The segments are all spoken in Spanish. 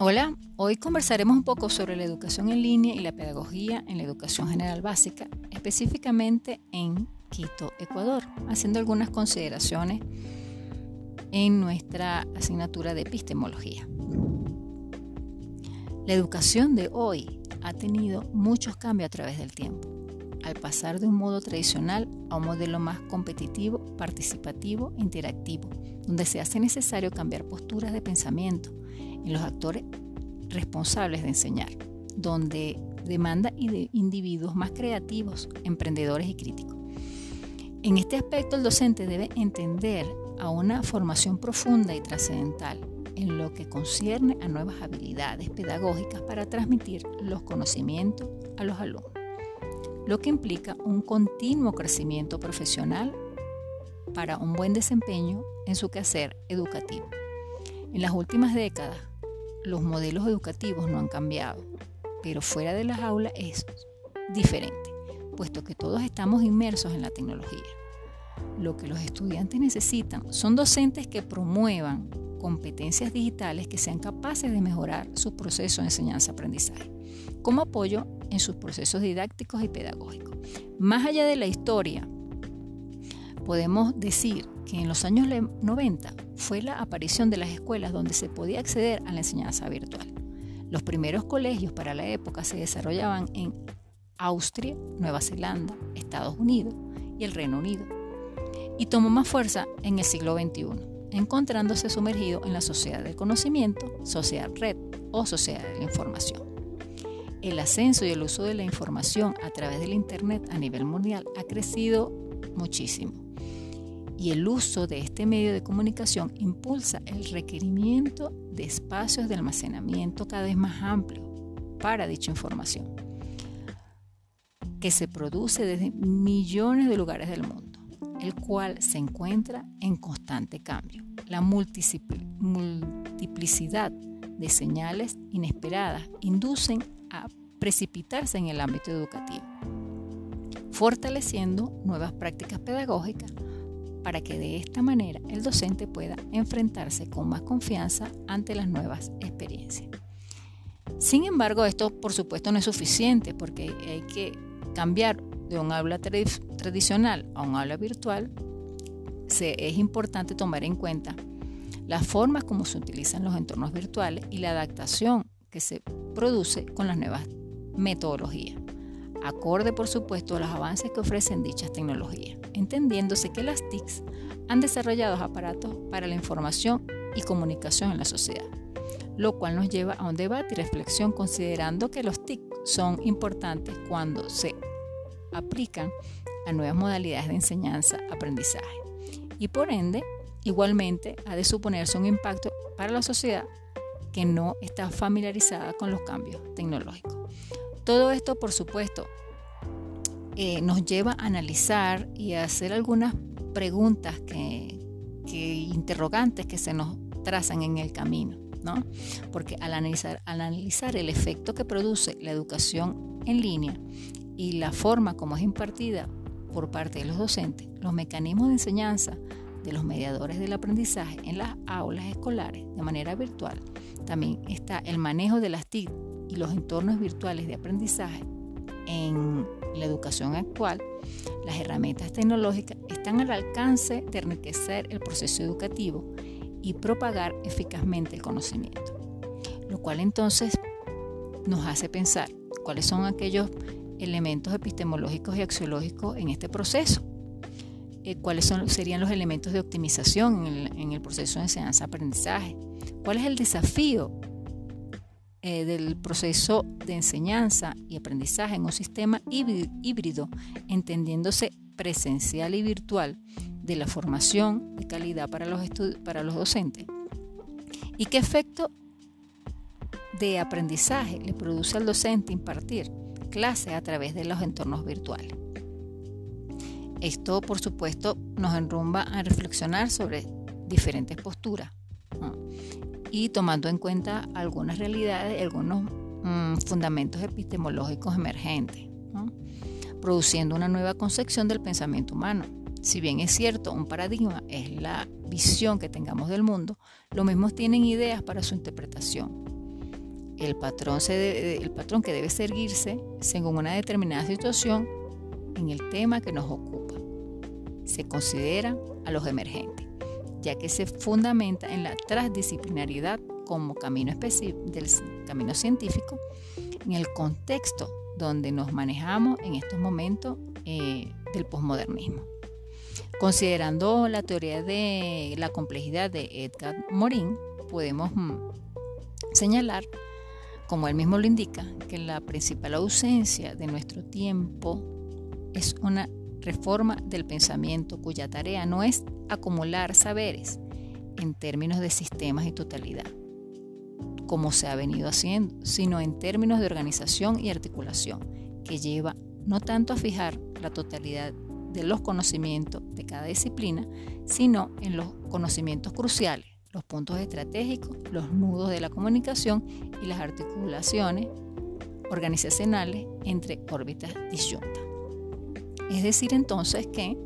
Hola, hoy conversaremos un poco sobre la educación en línea y la pedagogía en la educación general básica, específicamente en Quito, Ecuador, haciendo algunas consideraciones en nuestra asignatura de epistemología. La educación de hoy ha tenido muchos cambios a través del tiempo, al pasar de un modo tradicional a un modelo más competitivo, participativo e interactivo, donde se hace necesario cambiar posturas de pensamiento en los actores responsables de enseñar, donde demanda individuos más creativos, emprendedores y críticos. En este aspecto el docente debe entender a una formación profunda y trascendental en lo que concierne a nuevas habilidades pedagógicas para transmitir los conocimientos a los alumnos, lo que implica un continuo crecimiento profesional para un buen desempeño en su quehacer educativo. En las últimas décadas, los modelos educativos no han cambiado, pero fuera de las aulas es diferente, puesto que todos estamos inmersos en la tecnología. Lo que los estudiantes necesitan son docentes que promuevan competencias digitales que sean capaces de mejorar su proceso de enseñanza-aprendizaje, como apoyo en sus procesos didácticos y pedagógicos. Más allá de la historia, podemos decir que en los años 90 fue la aparición de las escuelas donde se podía acceder a la enseñanza virtual. Los primeros colegios para la época se desarrollaban en Austria, Nueva Zelanda, Estados Unidos y el Reino Unido, y tomó más fuerza en el siglo XXI, encontrándose sumergido en la sociedad del conocimiento, sociedad red o sociedad de la información. El ascenso y el uso de la información a través del Internet a nivel mundial ha crecido muchísimo y el uso de este medio de comunicación impulsa el requerimiento de espacios de almacenamiento cada vez más amplio para dicha información, que se produce desde millones de lugares del mundo, el cual se encuentra en constante cambio. La multiplicidad de señales inesperadas inducen a precipitarse en el ámbito educativo, fortaleciendo nuevas prácticas pedagógicas para que de esta manera el docente pueda enfrentarse con más confianza ante las nuevas experiencias. Sin embargo, esto por supuesto no es suficiente porque hay que cambiar de un aula tradicional a un aula virtual. es importante tomar en cuenta las formas como se utilizan los entornos virtuales y la adaptación que se produce con las nuevas metodologías acorde por supuesto a los avances que ofrecen dichas tecnologías, entendiéndose que las TICs han desarrollado aparatos para la información y comunicación en la sociedad, lo cual nos lleva a un debate y reflexión considerando que los TIC son importantes cuando se aplican a nuevas modalidades de enseñanza-aprendizaje y por ende igualmente ha de suponerse un impacto para la sociedad que no está familiarizada con los cambios tecnológicos. Todo esto, por supuesto, eh, nos lleva a analizar y a hacer algunas preguntas que, interrogantes que se nos trazan en el camino, ¿no? Porque al analizar, al analizar el efecto que produce la educación en línea y la forma como es impartida por parte de los docentes, los mecanismos de enseñanza de los mediadores del aprendizaje en las aulas escolares de manera virtual, también está el manejo de las TIC y los entornos virtuales de aprendizaje en la educación actual, las herramientas tecnológicas están al alcance de enriquecer el proceso educativo y propagar eficazmente el conocimiento. Lo cual entonces nos hace pensar cuáles son aquellos elementos epistemológicos y axiológicos en este proceso. Eh, cuáles serían los elementos de optimización en el, en el proceso de enseñanza-aprendizaje. ¿Cuál es el desafío eh, del proceso de enseñanza y aprendizaje en un sistema híbrido, entendiéndose presencial y virtual de la formación de calidad para los, para los docentes. ¿Y qué efecto de aprendizaje le produce al docente impartir clases a través de los entornos virtuales? Esto, por supuesto, nos enrumba a reflexionar sobre diferentes posturas y tomando en cuenta algunas realidades, algunos mm, fundamentos epistemológicos emergentes, produciendo una nueva concepción del pensamiento humano. Si bien es cierto, un paradigma es la visión que tengamos del mundo, los mismos tienen ideas para su interpretación. el patrón, el patrón que debe seguirse según una determinada situación en el tema que nos ocupa. Se considera a los emergentes, ya que se fundamenta en la transdisciplinariedad como camino del camino científico en el contexto donde nos manejamos en estos momentos eh, del posmodernismo. Considerando la teoría de la complejidad de Edgar Morin, podemos mm, señalar, como él mismo lo indica, que la principal ausencia de nuestro tiempo es una reforma del pensamiento cuya tarea no es acumular saberes en términos de sistemas y totalidad, como se ha venido haciendo, sino en términos de organización y articulación, que lleva no tanto a fijar la totalidad de los conocimientos de cada disciplina, sino en los conocimientos cruciales, los puntos estratégicos, los nudos de la comunicación y las articulaciones organizacionales entre órbitas disyuntas. Es decir, entonces que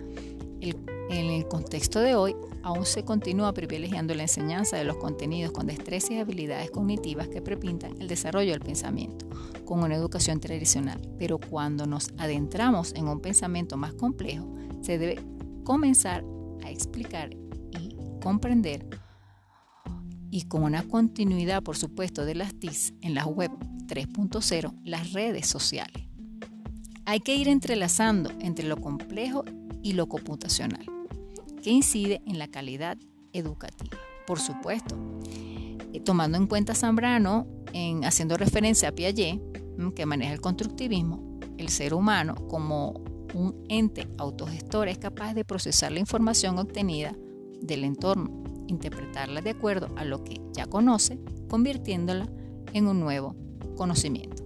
en el contexto de hoy aún se continúa privilegiando la enseñanza de los contenidos con destrezas y habilidades cognitivas que prepintan el desarrollo del pensamiento, con una educación tradicional. Pero cuando nos adentramos en un pensamiento más complejo, se debe comenzar a explicar y comprender y con una continuidad, por supuesto, de las TIC en la web 3.0, las redes sociales. Hay que ir entrelazando entre lo complejo y lo computacional, que incide en la calidad educativa. Por supuesto, eh, tomando en cuenta Zambrano, en, haciendo referencia a Piaget, mm, que maneja el constructivismo, el ser humano como un ente autogestor es capaz de procesar la información obtenida del entorno, interpretarla de acuerdo a lo que ya conoce, convirtiéndola en un nuevo conocimiento.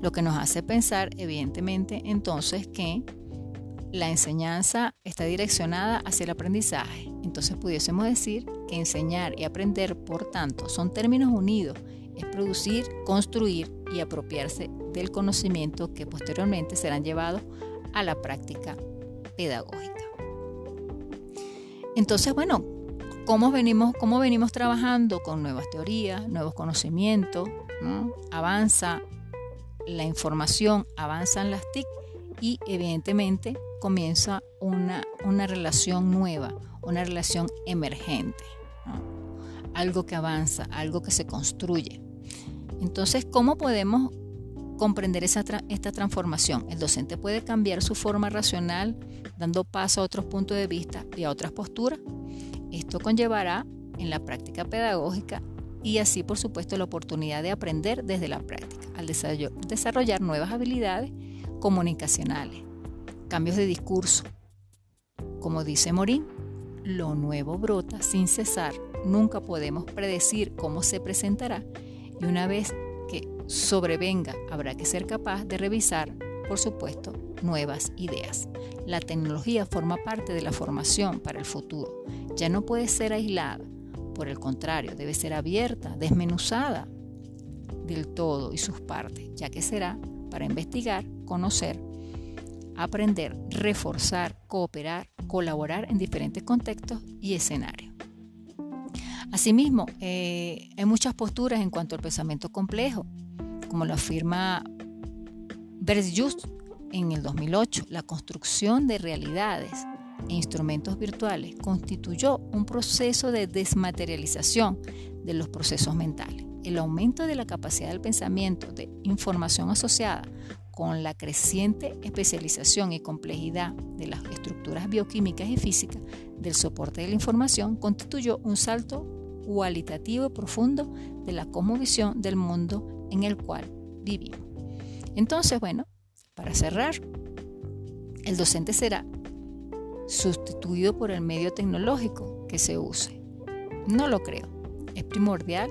Lo que nos hace pensar, evidentemente, entonces que la enseñanza está direccionada hacia el aprendizaje. Entonces pudiésemos decir que enseñar y aprender, por tanto, son términos unidos. Es producir, construir y apropiarse del conocimiento que posteriormente serán llevados a la práctica pedagógica. Entonces, bueno, ¿cómo venimos, cómo venimos trabajando con nuevas teorías, nuevos conocimientos? Avanza la información, avanzan las TIC y evidentemente comienza una, relación nueva, una relación emergente, algo que avanza, algo que se construye. Entonces, ¿cómo podemos comprender esa esta transformación? El docente puede cambiar su forma racional dando paso a otros puntos de vista y a otras posturas. Esto conllevará en la práctica pedagógica y así, por supuesto, la oportunidad de aprender desde la práctica, al desarrollar nuevas habilidades comunicacionales, cambios de discurso. Como dice Morín, lo nuevo brota sin cesar. Nunca podemos predecir cómo se presentará y una vez que sobrevenga habrá que ser capaz de revisar, por supuesto, nuevas ideas. La tecnología forma parte de la formación para el futuro. Ya no puede ser aislada. Por el contrario, debe ser abierta, desmenuzada del todo y sus partes, ya que será para investigar, conocer, aprender, reforzar, cooperar, colaborar en diferentes contextos y escenarios. Asimismo, eh, hay muchas posturas en cuanto al pensamiento complejo, como lo afirma Just en el 2008. La construcción de realidades e instrumentos virtuales constituyó un proceso de desmaterialización de los procesos mentales. El aumento de la capacidad del pensamiento de información asociada con la creciente especialización y complejidad de las estructuras bioquímicas y físicas del soporte de la información, constituyó un salto cualitativo y profundo de la cosmovisión del mundo en el cual vivimos. Entonces, bueno, para cerrar, el docente será sustituido por el medio tecnológico que se use. No lo creo. Es primordial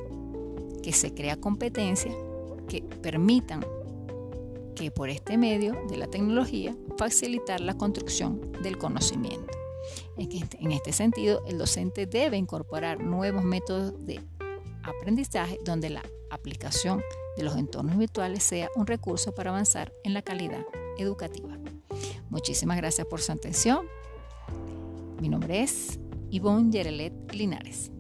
que se crea competencias que permitan que por este medio de la tecnología facilitar la construcción del conocimiento. Este, en este sentido, el docente debe incorporar nuevos métodos de aprendizaje donde la aplicación de los entornos virtuales sea un recurso para avanzar en la calidad educativa. Muchísimas gracias por su atención. Mi nombre es Yvonne Yerelet Linares.